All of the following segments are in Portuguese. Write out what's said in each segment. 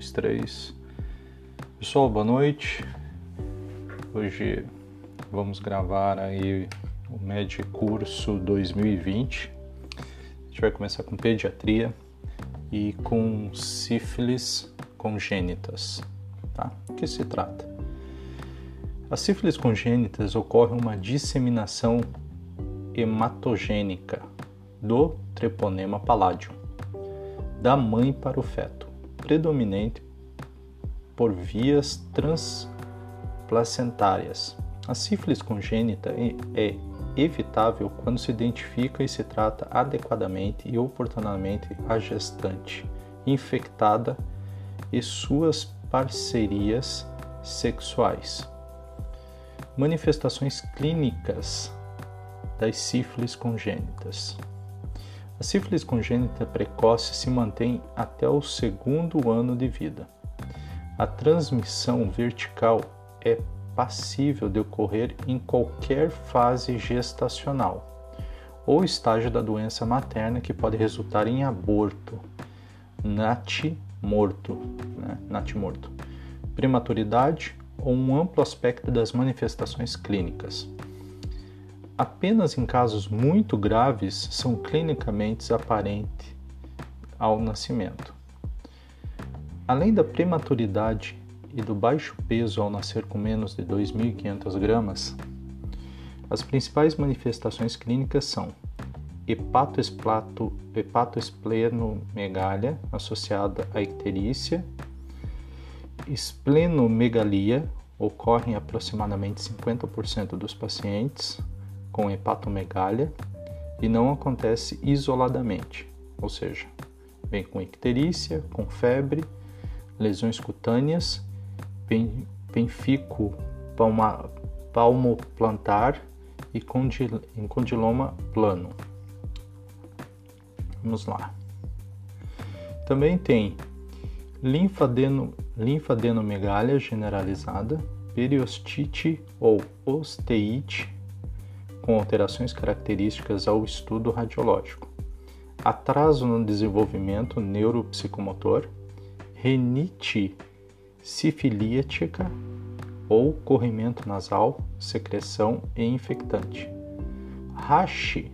dois, três. Pessoal, boa noite. Hoje vamos gravar aí o Med Curso 2020. A gente vai começar com pediatria e com sífilis congênitas. Tá? O que se trata? A sífilis congênitas ocorre uma disseminação hematogênica do treponema palladium da mãe para o feto, predominante por vias transplacentárias. A sífilis congênita é evitável quando se identifica e se trata adequadamente e oportunamente a gestante infectada e suas parcerias sexuais. Manifestações clínicas das sífilis congênitas. A sífilis congênita precoce se mantém até o segundo ano de vida. A transmissão vertical é passível de ocorrer em qualquer fase gestacional ou estágio da doença materna que pode resultar em aborto, natimorto, né? natimorto, prematuridade ou um amplo aspecto das manifestações clínicas. Apenas em casos muito graves são clinicamente aparentes ao nascimento. Além da prematuridade e do baixo peso ao nascer com menos de 2.500 gramas, as principais manifestações clínicas são hepatoesplenomegália associada à icterícia, esplenomegalia, ocorre em aproximadamente 50% dos pacientes, com hepatomegália e não acontece isoladamente, ou seja, vem com icterícia, com febre, lesões cutâneas, penfico palmoplantar e condiloma plano. Vamos lá. Também tem linfadeno, linfadenomegália generalizada, periostite ou osteite com alterações características ao estudo radiológico, atraso no desenvolvimento neuropsicomotor, renite sifilítica ou corrimento nasal, secreção e infectante. Rache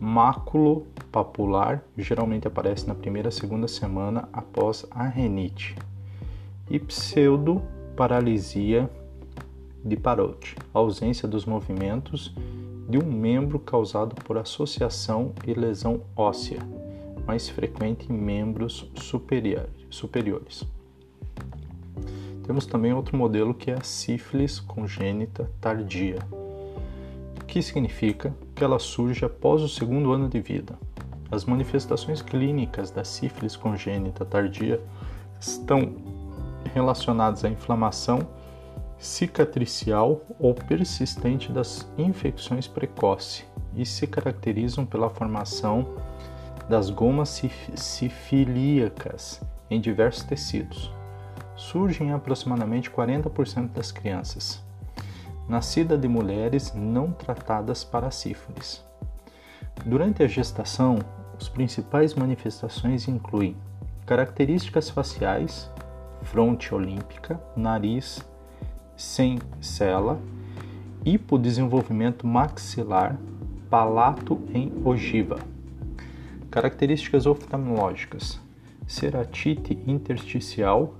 máculo papular geralmente aparece na primeira segunda semana após a renite. E pseudoparalisia de Parot, ausência dos movimentos de um membro causado por associação e lesão óssea, mais frequente em membros superiores. Temos também outro modelo que é a sífilis congênita tardia, que significa que ela surge após o segundo ano de vida. As manifestações clínicas da sífilis congênita tardia estão relacionadas à inflamação cicatricial ou persistente das infecções precoce e se caracterizam pela formação das gomas sifilíacas em diversos tecidos. Surgem em aproximadamente 40% das crianças, nascida de mulheres não tratadas para sífilis. Durante a gestação, as principais manifestações incluem características faciais, fronte olímpica, nariz, sem cela, hipodesenvolvimento maxilar, palato em ogiva. Características oftalmológicas: ceratite intersticial,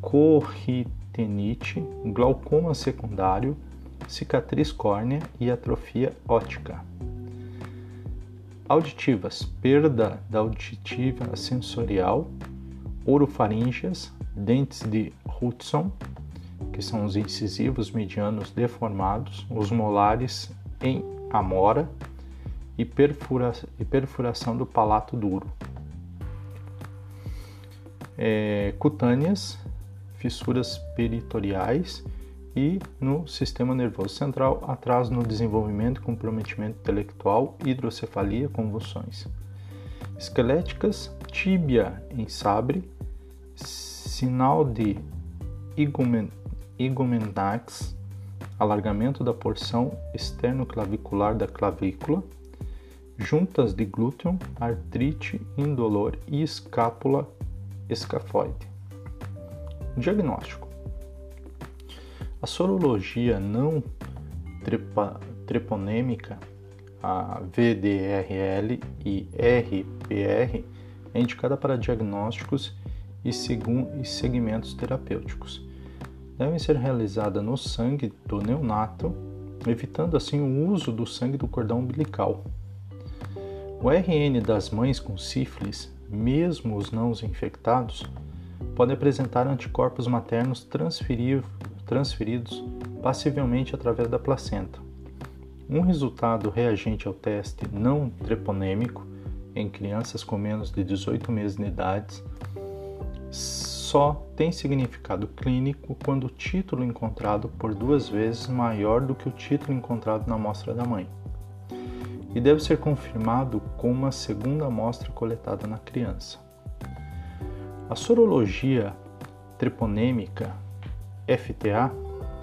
corritenite, glaucoma secundário, cicatriz córnea e atrofia óptica. Auditivas: perda da auditiva sensorial, orofaríngeas, dentes de Hudson, que são os incisivos medianos deformados, os molares em amora e, perfura, e perfuração do palato duro. É, cutâneas, fissuras peritoriais e no sistema nervoso central, atraso no desenvolvimento comprometimento intelectual, hidrocefalia, convulsões. Esqueléticas, tíbia em sabre, sinal de igumen, Igumentax, alargamento da porção externo-clavicular da clavícula, juntas de glúteo, artrite indolor e escápula escafoide. Diagnóstico: A sorologia não trepa, treponêmica, a VDRL e RPR, é indicada para diagnósticos e segmentos terapêuticos. Devem ser realizadas no sangue do neonato, evitando assim o uso do sangue do cordão umbilical. O RN das mães com sífilis, mesmo os não infectados, pode apresentar anticorpos maternos transferidos passivelmente através da placenta. Um resultado reagente ao teste não treponêmico em crianças com menos de 18 meses de idade só tem significado clínico quando o título encontrado por duas vezes maior do que o título encontrado na amostra da mãe. E deve ser confirmado com uma segunda amostra coletada na criança. A sorologia treponêmica FTA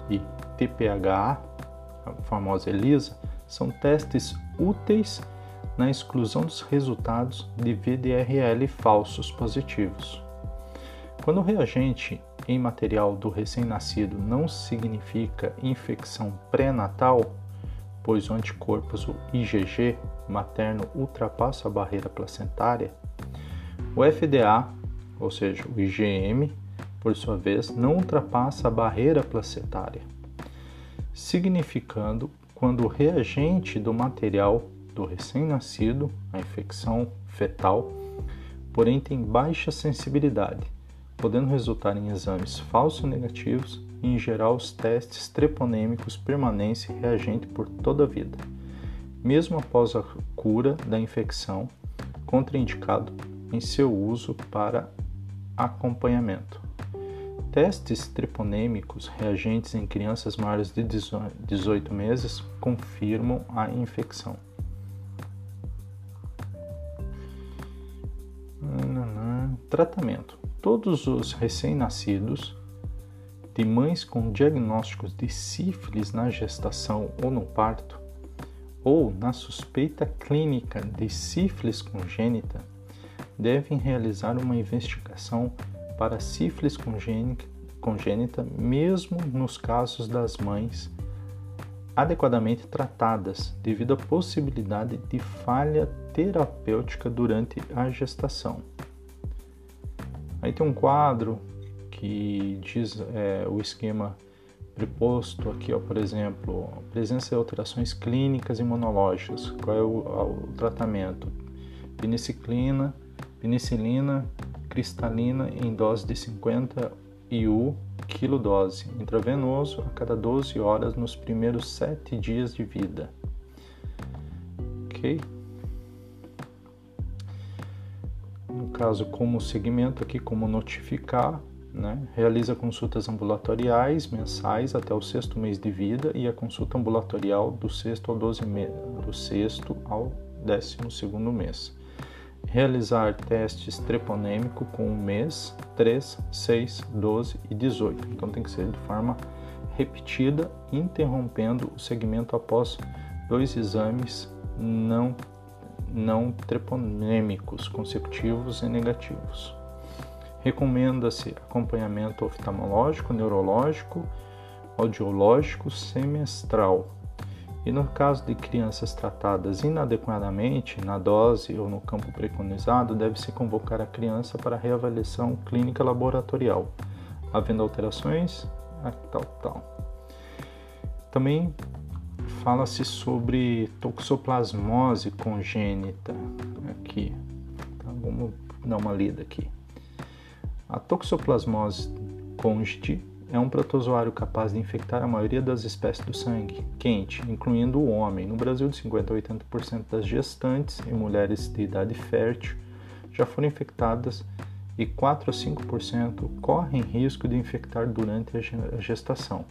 e TPHA, a famosa ELISA, são testes úteis na exclusão dos resultados de VDRL falsos positivos. Quando o reagente em material do recém-nascido não significa infecção pré-natal, pois o anticorpos o IgG materno ultrapassa a barreira placentária, o FDA, ou seja, o IgM, por sua vez, não ultrapassa a barreira placentária, significando quando o reagente do material do recém-nascido, a infecção fetal, porém tem baixa sensibilidade, podendo resultar em exames falsos negativos e, em geral, os testes treponêmicos permanecem reagente por toda a vida, mesmo após a cura da infecção, contraindicado em seu uso para acompanhamento. Testes treponêmicos reagentes em crianças maiores de 18 meses confirmam a infecção. Tratamento: Todos os recém-nascidos de mães com diagnósticos de sífilis na gestação ou no parto, ou na suspeita clínica de sífilis congênita, devem realizar uma investigação para sífilis congênita, mesmo nos casos das mães adequadamente tratadas, devido à possibilidade de falha terapêutica durante a gestação. Aí tem um quadro que diz é, o esquema preposto aqui, ó, por exemplo, presença de alterações clínicas imunológicas. Qual é o, o tratamento? Penicilina, penicilina cristalina em dose de 50 IU quilodose, intravenoso a cada 12 horas nos primeiros 7 dias de vida. Ok? Caso, como segmento aqui, como notificar, né? realiza consultas ambulatoriais mensais até o sexto mês de vida e a consulta ambulatorial do sexto ao, 12 me... do sexto ao décimo segundo mês realizar testes treponêmico com um mês, 3, 6, 12 e 18. Então tem que ser de forma repetida, interrompendo o segmento após dois exames não, não treponêmicos consecutivos e negativos. Recomenda-se acompanhamento oftalmológico, neurológico, audiológico semestral e no caso de crianças tratadas inadequadamente na dose ou no campo preconizado, deve-se convocar a criança para reavaliação clínica laboratorial, havendo alterações, tal, tal. Também fala-se sobre toxoplasmose congênita aqui. Tá, vamos dar uma lida aqui. A toxoplasmose congênita é um protozoário capaz de infectar a maioria das espécies do sangue quente, incluindo o homem. No Brasil, de 50 a 80% das gestantes e mulheres de idade fértil já foram infectadas e 4 a 5% correm risco de infectar durante a gestação.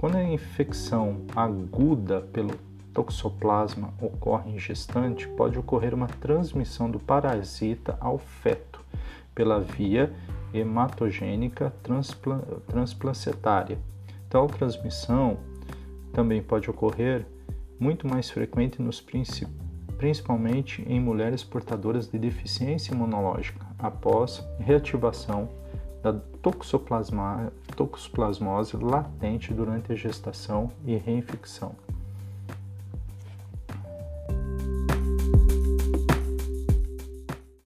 Quando a infecção aguda pelo toxoplasma ocorre em gestante, pode ocorrer uma transmissão do parasita ao feto pela via hematogênica transplacentária. Tal transmissão também pode ocorrer muito mais frequente nos principalmente em mulheres portadoras de deficiência imunológica após reativação da toxoplasmose latente durante a gestação e reinfecção.